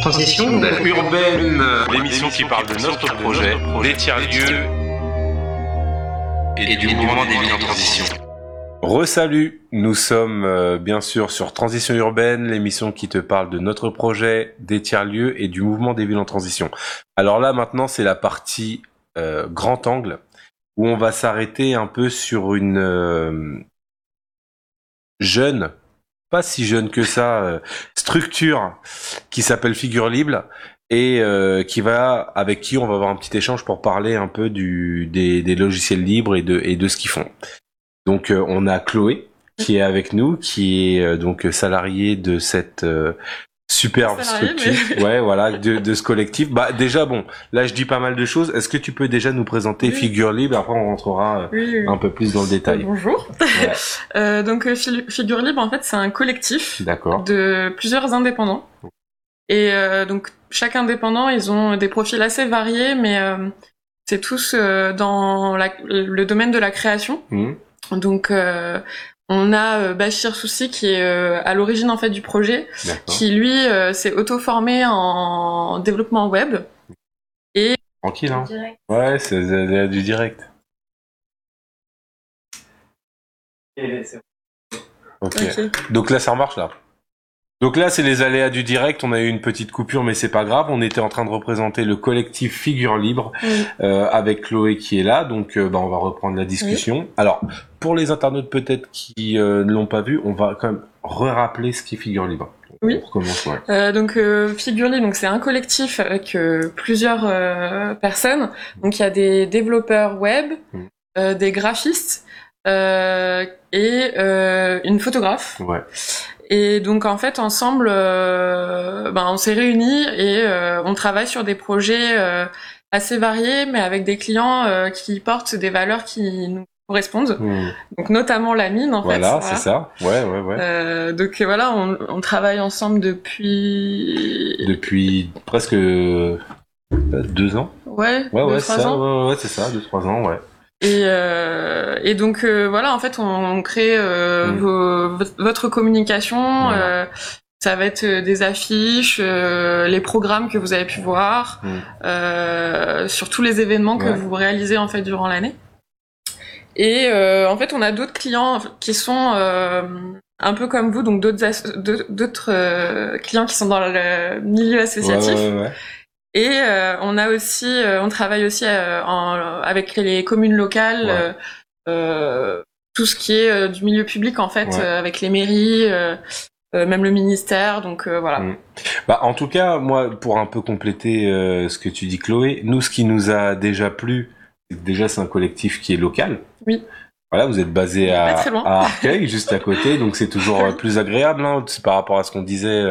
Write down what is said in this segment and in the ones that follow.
Transition urbaine, l'émission qui parle de notre projet, des tiers-lieux et du mouvement des villes en transition. Resalut, nous sommes euh, bien sûr sur Transition urbaine, l'émission qui te parle de notre projet, des tiers-lieux et du mouvement des villes en transition. Alors là maintenant c'est la partie euh, grand angle où on va s'arrêter un peu sur une euh, jeune, pas si jeune que ça, euh, structure qui s'appelle Figure Libre et euh, qui va avec qui on va avoir un petit échange pour parler un peu du des, des logiciels libres et de et de ce qu'ils font. Donc euh, on a Chloé qui est avec nous, qui est euh, donc salariée de cette euh, superbe structure. Ouais, voilà, de, de ce collectif. Bah déjà bon, là je dis pas mal de choses. Est-ce que tu peux déjà nous présenter Oui. Figure Libre? Après on rentrera euh, Oui, oui. un peu plus dans le détail. Bonjour. Ouais. Euh, donc euh, Figure Libre, en fait, c'est un collectif D'accord. de plusieurs indépendants. Et euh, donc chaque indépendant, ils ont des profils assez variés, mais euh, c'est tous dans la- le domaine de la création. Mhm. Donc on a euh, Bachir Soussi qui est euh, à l'origine en fait du projet, qui lui euh, s'est auto-formé en développement web. Tranquille, hein Ouais, c'est c'est du direct. Ok. Ok. Donc là, ça remarche là. Donc là, c'est les aléas du direct. On a eu une petite coupure, mais c'est pas grave. On était en train de représenter le collectif Figure Libre Oui. euh, avec Chloé qui est là. Donc, euh, bah, on va reprendre la discussion. Alors, pour les internautes peut-être qui euh, ne l'ont pas vu, on va quand même re-rappeler ce qui est Figure Libre. Oui. Euh, donc euh, Figure Libre, donc c'est un collectif avec euh, plusieurs personnes. Donc il y a des développeurs web, Mm. des graphistes et une photographe. Ouais. Et donc en fait ensemble, euh, ben, on s'est réunis et euh, on travaille sur des projets euh, assez variés, mais avec des clients qui portent des valeurs qui nous correspondent. Hmm. Donc notamment la mine en Voilà, fait. c'est ça. Ouais, ouais, ouais. Donc voilà, on, on travaille ensemble depuis Depuis presque deux ans. Ouais, Ouais, deux, ouais, trois ça. ans. Ouais, ouais, c'est ça, deux, trois ans, ouais. Et, euh, et donc euh, voilà, en fait, on, on crée euh, vos- vo- votre communication. Voilà. euh, ça va être euh, des affiches, euh, les programmes que vous avez pu voir, Mm. euh, sur tous les événements que Ouais. vous réalisez en fait durant l'année. Et euh, en fait, on a d'autres clients qui sont euh, un peu comme vous, donc d'autres d'autres euh, clients qui sont dans le milieu associatif. ouais, ouais. Et euh, on a aussi, euh, on travaille aussi euh, en- avec les communes locales, Ouais. tout ce qui est du milieu public en fait, Ouais. avec les mairies, même le ministère. Donc voilà. Mm. Bah, en tout cas, moi, pour un peu compléter ce que tu dis, Chloé, nous, ce qui nous a déjà plu, déjà, c'est un collectif qui est local. Oui. Voilà, vous êtes basé à, à Arcueil, juste à côté, donc c'est toujours plus agréable, hein, par rapport à ce qu'on disait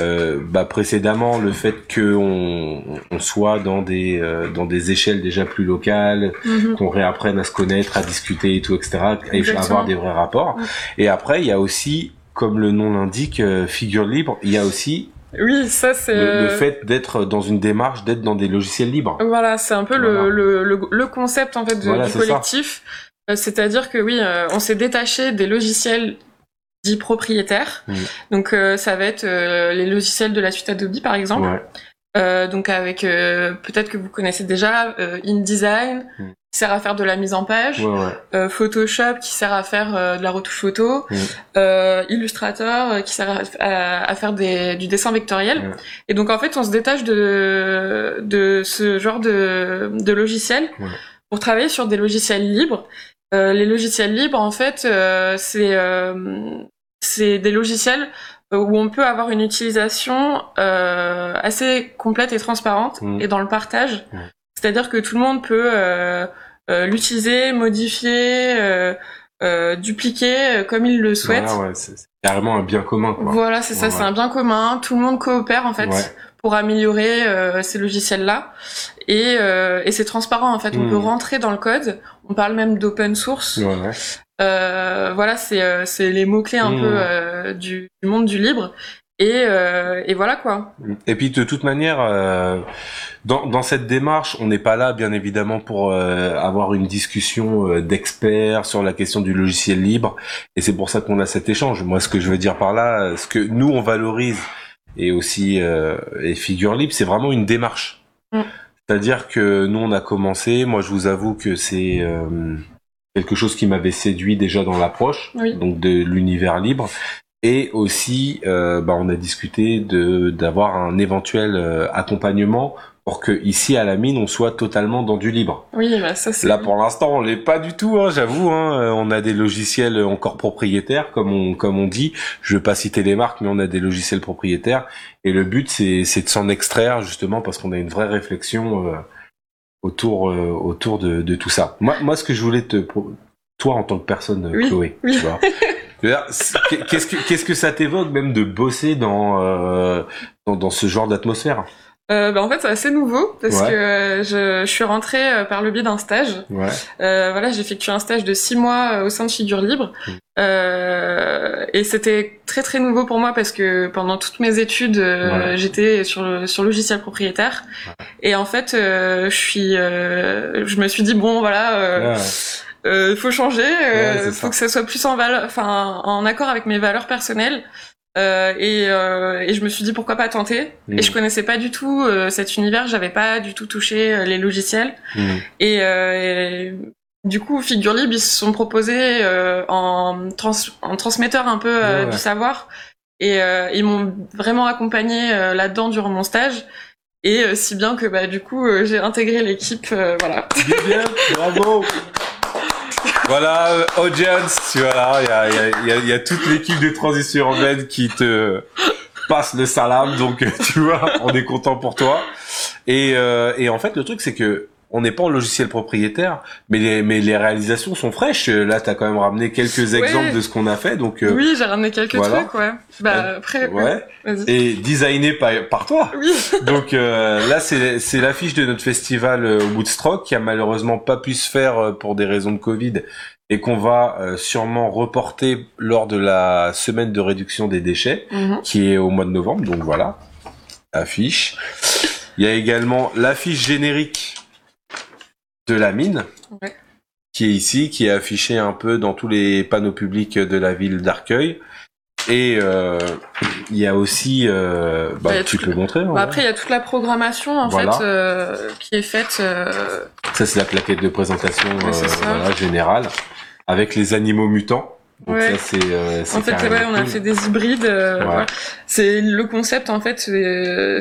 euh, euh, bah, précédemment, le fait qu'on on soit dans des euh, dans des échelles déjà plus locales, Mhm. qu'on réapprenne à se connaître, à discuter et tout, etc., et Exactement. avoir des vrais rapports. Mm. Et après, il y a aussi, comme le nom l'indique, euh, figure libre, il y a aussi Oui, ça c'est. le, le fait d'être dans une démarche, d'être dans des logiciels libres. Voilà, c'est un peu Voilà. le, le, le, concept en fait de- Voilà, du collectif. Euh, C'est-à-dire que oui, euh, on s'est détaché des logiciels dits propriétaires. Mm. Donc euh, ça va être euh, les logiciels de la suite Adobe par exemple. Ouais. Euh, donc avec euh, peut-être que vous connaissez déjà euh, InDesign Mm. qui sert à faire de la mise en page, Ouais, ouais. Photoshop qui sert à faire de la retouche photo, Mm. Illustrator qui sert à, faire des, du dessin vectoriel. Et donc en fait on se détache de de ce genre de, de logiciel pour travailler sur des logiciels libres. Les logiciels libres en fait c'est c'est des logiciels où on peut avoir une utilisation euh, assez complète et transparente Mm. et dans le partage. Ouais. C'est-à-dire que tout le monde peut euh, euh, l'utiliser, modifier, euh, euh, dupliquer euh, comme il le souhaite. Voilà, ouais, c'est carrément un bien commun, quoi. Voilà, c'est ça, Ouais, c'est un bien commun. Tout le monde coopère en fait Ouais. pour améliorer euh, ces logiciels-là. Et, euh, et c'est transparent en fait. On Mm. peut rentrer dans le code. On parle même d'open source. Euh, voilà, c'est euh, c'est les mots clés un Mm. peu euh, du, du monde du libre. Et, euh, et voilà quoi. Et puis de toute manière, euh, dans, dans cette démarche, on n'est pas là, bien évidemment, pour euh, avoir une discussion euh, d'experts sur la question du logiciel libre. Et c'est pour ça qu'on a cet échange. Moi, ce que je veux dire par là, ce que nous on valorise et aussi euh, et figure libre, c'est vraiment une démarche. Mm. C'est-à-dire que nous on a commencé, moi je vous avoue que c'est euh, quelque chose qui m'avait séduit déjà dans l'approche, Oui. donc de l'univers libre. Et aussi, euh, bah, on a discuté de d'avoir un éventuel euh, accompagnement pour que ici à la mine on soit totalement dans du libre. Oui, bah ça c'est. Là, pour l'instant, on l'est pas du tout, hein, j'avoue. Hein. Euh, On a des logiciels encore propriétaires, comme on comme on dit. Je veux pas citer les marques, mais on a des logiciels propriétaires. Et le but, c'est c'est de s'en extraire justement parce qu'on a une vraie réflexion euh, autour euh, autour de, de tout ça. Moi, moi, ce que je voulais te toi en tant que personne, euh, Oui, Chloé, oui. tu vois. Qu'est-ce que qu'est-ce que ça t'évoque même de bosser dans euh, dans, dans ce genre d'atmosphère? Euh, bah, en fait, c'est assez nouveau parce Ouais. que euh, je, je suis rentrée euh, par le biais d'un stage. Ouais. Euh, voilà, j'ai effectué un stage de six mois au sein de Figure Libre. Mm. Euh, et c'était très très nouveau pour moi parce que pendant toutes mes études, Voilà. j'étais sur le sur logiciel propriétaire. Et en fait, euh, je suis, euh, je me suis dit bon voilà, euh, euh, faut changer, euh, c'est faut ça. que ça soit plus en valeur, enfin en accord avec mes valeurs personnelles. Euh, et, euh, et je me suis dit pourquoi pas tenter. Mm. Et je connaissais pas du tout euh, cet univers, j'avais pas du tout touché les logiciels. Mm. Et, et du coup, Figure Libre, ils se sont proposés en, trans en transmetteur un peu Ouais, ouais. du savoir. Et ils m'ont vraiment accompagné là-dedans durant mon stage. Et si bien que bah, du coup, j'ai intégré l'équipe. voilà. Bien, bien, bravo. Voilà, euh, audience, tu vois là, il y y, y y a toute l'équipe des transitions urbaines qui te passe le salam, donc euh, tu vois, on est content pour toi. Et, euh, et en fait, le truc, c'est que on n'est pas en logiciel propriétaire, mais les, mais les réalisations sont fraîches. Là, t'as quand même ramené quelques exemples de ce qu'on a fait, donc euh, Oui, j'ai ramené quelques voilà. trucs, ouais. Bah, après, ouais, et designé par, par toi. Oui, Donc euh, là, c'est c'est l'affiche de notre festival euh, Woodstock qui a malheureusement pas pu se faire euh, pour des raisons de Covid et qu'on va euh, sûrement reporter lors de la semaine de réduction des déchets Mhm. qui est au mois de novembre. Donc voilà, affiche. Il y a également l'affiche générique de la mine. Ouais. qui est ici, qui est affichée un peu dans tous les panneaux publics de la ville d'Arcueil. Et euh, il y a aussi, euh, bah, a tu te le montrais. Bah, après, il y a toute la programmation, en Voilà. fait, euh, qui est faite. euh, Ça, c'est la plaquette de présentation Ouais, voilà, générale, avec les animaux mutants. Donc Ouais. ça, c'est euh, En fait, ouais, on a fait des hybrides. euh, Ouais. voilà. C'est le concept en fait,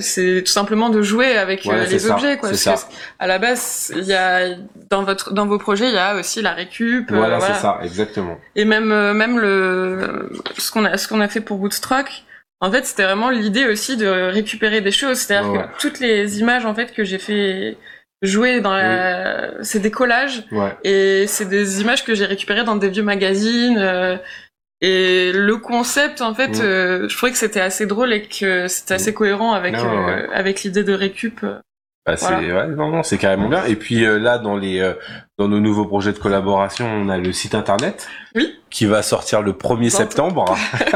c'est tout simplement de jouer avec euh, Voilà, les ça, objets, quoi. Parce ça. que à la base, il y a dans votre dans vos projets, il y a aussi la récup. euh, Voilà, voilà. c'est ça, exactement. Et même euh, même le ce qu'on a ce qu'on a fait pour Woodstock. En fait, c'était vraiment l'idée aussi de récupérer des choses. C'est-à-dire que toutes les images en fait que j'ai fait jouer dans la, c'est des collages. Ouais. Et c'est des images que j'ai récupérées dans des vieux magazines. euh, et le concept, en fait, Mm. euh, je trouvais que c'était assez drôle et que c'était assez cohérent avec Non, ouais, euh, avec l'idée de récup. Bah, c'est ouais, non non c'est carrément bien et puis là dans les dans nos nouveaux projets de collaboration on a le site internet Oui. qui va sortir le 1er Bientôt. septembre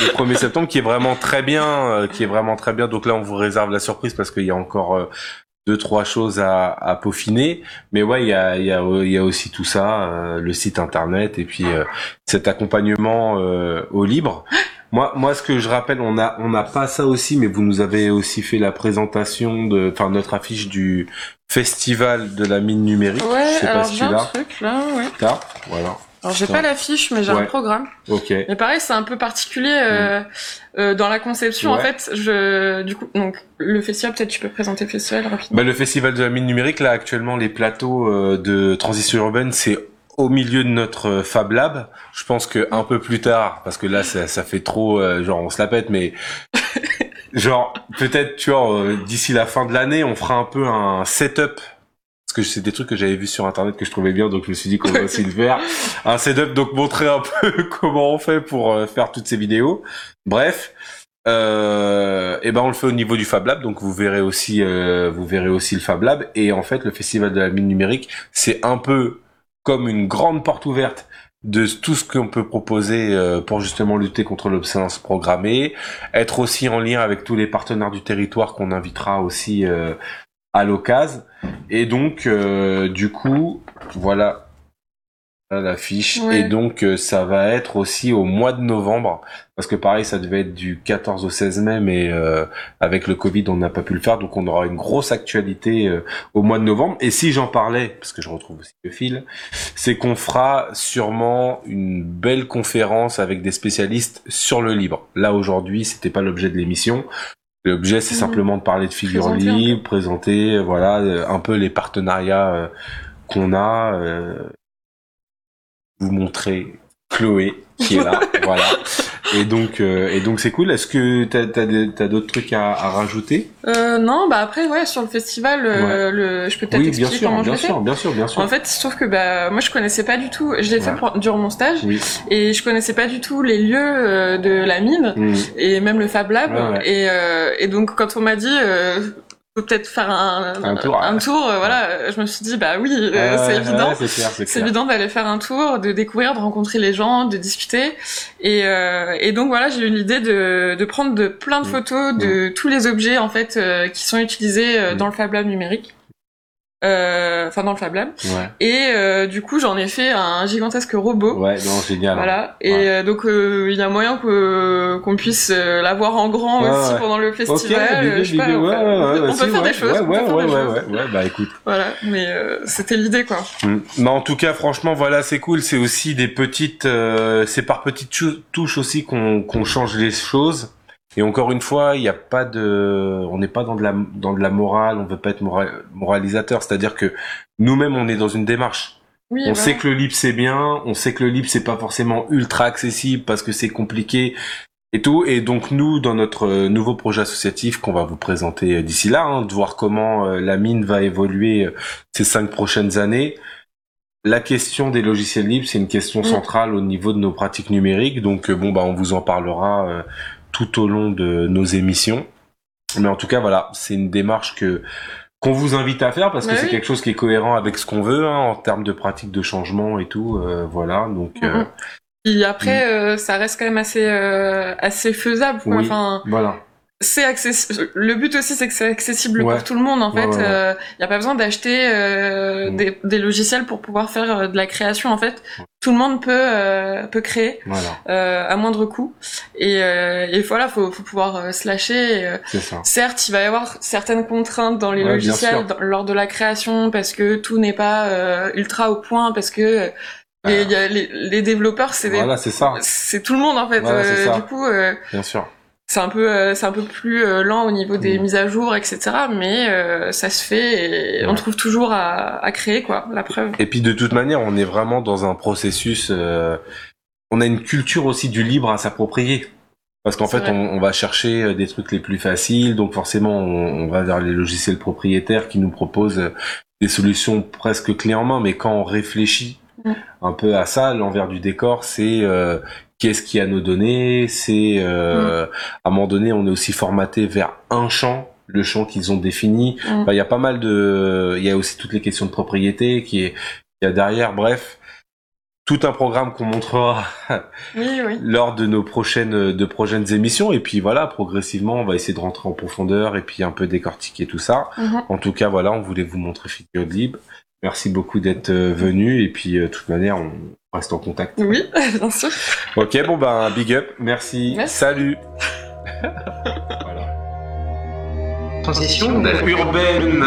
le 1er septembre qui est vraiment très bien qui est vraiment très bien donc là on vous réserve la surprise parce qu'il y a encore deux trois choses à, à peaufiner mais ouais il y a il y a il y a aussi tout ça euh, le site internet et puis euh, cet accompagnement euh, au libre moi, moi, ce que je rappelle, on a, on n'a pas ça aussi, mais vous nous avez aussi fait la présentation de, enfin, notre affiche du festival de la mine numérique. Ouais, je sais pas alors si j'ai tu l'as. truc là, ouais. Voilà. Alors j'ai pas l'affiche, mais j'ai Ouais. un programme. Ok. Mais pareil, c'est un peu particulier euh, euh, dans la conception. En fait, je, du coup, donc le festival, peut-être tu peux présenter le festival rapidement. Bah, le festival de la mine numérique, là, actuellement, les plateaux euh, de transition urbaine, c'est au milieu de notre euh, Fab Lab. Je pense que un peu plus tard, parce que là, ça, ça fait trop, euh, genre, on se la pète, mais genre, peut-être, tu vois, euh, d'ici la fin de l'année, on fera un peu un setup. Parce que c'est des trucs que j'avais vus sur internet que je trouvais bien, donc je me suis dit qu'on va aussi le faire. Un setup, donc montrer un peu comment on fait pour euh, faire toutes ces vidéos. Bref, euh, et ben on le fait au niveau du Fab Lab, donc vous verrez aussi, euh, vous verrez aussi le Fab Lab. Et en fait, le festival de la mine numérique, c'est un peu comme une grande porte ouverte de tout ce qu'on peut proposer pour justement lutter contre l'obsolescence programmée, être aussi en lien avec tous les partenaires du territoire qu'on invitera aussi à l'occasion. Et donc, euh, du coup, voilà l'affiche. Et donc, euh, ça va être aussi au mois de novembre, parce que pareil, ça devait être du 14 au 16 mai, mais euh, avec le Covid, on n'a pas pu le faire, donc on aura une grosse actualité euh, au mois de novembre. Et si j'en parlais, parce que je retrouve aussi le fil, c'est qu'on fera sûrement une belle conférence avec des spécialistes sur le libre. Là, aujourd'hui, c'était pas l'objet de l'émission. L'objet, c'est mmh. simplement de parler de figures libres, présenter, voilà, un peu les partenariats qu'on a vous montrer Chloé qui est là, voilà. Et donc, euh, et donc c'est cool. Est-ce que t'as as, d'autres trucs à, à rajouter? Euh, Non, bah après ouais sur le festival, euh, le, je peux peut-être expliquer sûr, comment bien je sûr, Bien sûr, bien sûr. En fait, trouve que bah moi je connaissais pas du tout. Je l'ai fait durant mon stage et je connaissais pas du tout les lieux euh, de la mine mmh. et même le Fab Lab. Et, et donc quand on m'a dit peut-être faire un, un tour, un tour euh, voilà je me suis dit bah oui euh, c'est évident c'est évident d'aller faire un tour de découvrir de rencontrer les gens de discuter et, euh, et donc voilà j'ai eu l'idée de, de prendre de plein de mm. photos de mm. tous les objets en fait qui sont utilisés mm. dans le Fab Lab numérique euh, enfin dans le Fab Lab. Ouais. Et euh, du coup, j'en ai fait un gigantesque robot. Ouais, non, génial. Voilà. Et euh, donc, il y a moyen que qu'on puisse l'avoir en grand aussi pendant le festival. je sais pas, on, peut, faire des choses. Ouais, ouais, ouais, ouais, ouais, bah écoute. Voilà, mais c'était l'idée quoi. Mm. Mais en tout cas, franchement, voilà, c'est cool. C'est aussi des petites, c'est par petites touches aussi qu'on qu'on change les choses. Et encore une fois, il n'y a pas de, on n'est pas dans de la dans de la morale, on veut pas être moralisateur. C'est-à-dire que nous-mêmes, on est dans une démarche. on bah sait que le libre c'est bien, on sait que le libre c'est pas forcément ultra accessible parce que c'est compliqué et tout. Et donc nous, dans notre euh, nouveau projet associatif qu'on va vous présenter euh, d'ici là, hein, de voir comment euh, la mine va évoluer ces cinq prochaines années. La question des logiciels libres, c'est une question mm. centrale au niveau de nos pratiques numériques. Donc bon, bah on vous en parlera tout au long de nos émissions. Mais en tout cas, voilà, c'est une démarche que qu'on vous invite à faire parce que c'est quelque chose qui est cohérent avec ce qu'on veut hein, en termes de pratique de changement et tout. Euh, voilà, donc. Euh, et après, mm. euh, ça reste quand même assez assez faisable. Quoi. enfin, voilà c'est accessible. Le but aussi, c'est que c'est accessible pour tout le monde. En fait, il euh, n'y a pas besoin d'acheter euh, mm. des, des, logiciels pour pouvoir faire euh, de la création. En fait, tout le monde peut euh, peut créer à moindre coût. Et, et voilà, faut, faut pouvoir se lâcher. Certes, il va y avoir certaines contraintes dans les logiciels lors de la création parce que tout n'est pas ultra au point, parce que les, y a les, les développeurs, c'est voilà, c'est ça. C'est tout le monde en fait. du coup, bien sûr c'est un peu euh, c'est un peu plus euh, lent au niveau des mm. mises à jour etc mais euh, ça se fait et on trouve toujours à, à, créer quoi la preuve. Et puis de toute manière on est vraiment dans un processus on a une culture aussi du libre à s'approprier. Parce qu'en fait on, on, va chercher des trucs les plus faciles donc forcément on, on, va vers les logiciels propriétaires qui nous proposent des solutions presque clés en main. Mais quand on réfléchit mm. un peu à ça l'envers du décor c'est qu'est-ce qui a nos données, c'est euh, mm. à un moment donné on est aussi formaté vers un champ le champ qu'ils ont défini. Mm. Il y a pas mal de, il y a aussi toutes les questions de propriété qui est, il y a derrière. Bref, tout un programme qu'on montrera lors de nos prochaines de prochaines émissions. Et puis voilà, progressivement, on va essayer de rentrer en profondeur et puis un peu décortiquer tout ça. Mm-hmm. En tout cas, voilà, on voulait vous montrer Figure Libre. Merci beaucoup d'être euh, venu et puis euh, de toute manière, on reste en contact. Oui, bien sûr. Ok, bon ben big up, merci. Salut. voilà. Transition urbaine.